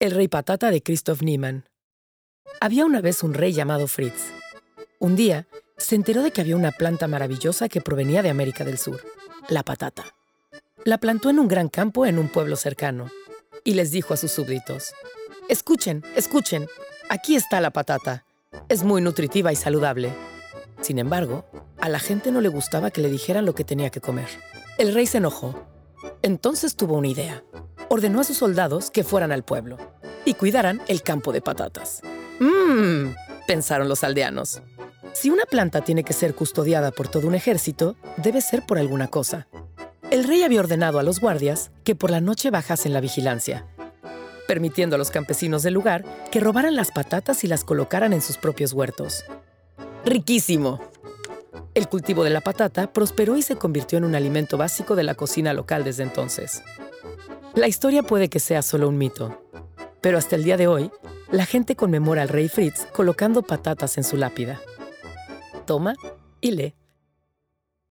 El rey patata de Christoph Niemann. Había una vez un rey llamado Fritz. Un día, se enteró de que había una planta maravillosa que provenía de América del Sur, la patata. La plantó en un gran campo en un pueblo cercano y les dijo a sus súbditos, Escuchen, escuchen, aquí está la patata. Es muy nutritiva y saludable. Sin embargo, a la gente no le gustaba que le dijeran lo que tenía que comer. El rey se enojó. Entonces tuvo una idea. Ordenó a sus soldados que fueran al pueblo y cuidaran el campo de patatas. Mmm, pensaron los aldeanos. Si una planta tiene que ser custodiada por todo un ejército, debe ser por alguna cosa. El rey había ordenado a los guardias que por la noche bajasen la vigilancia, permitiendo a los campesinos del lugar que robaran las patatas y las colocaran en sus propios huertos. ¡Riquísimo! El cultivo de la patata prosperó y se convirtió en un alimento básico de la cocina local desde entonces. La historia puede que sea solo un mito, pero hasta el día de hoy, la gente conmemora al rey Fritz colocando patatas en su lápida. Toma y lee.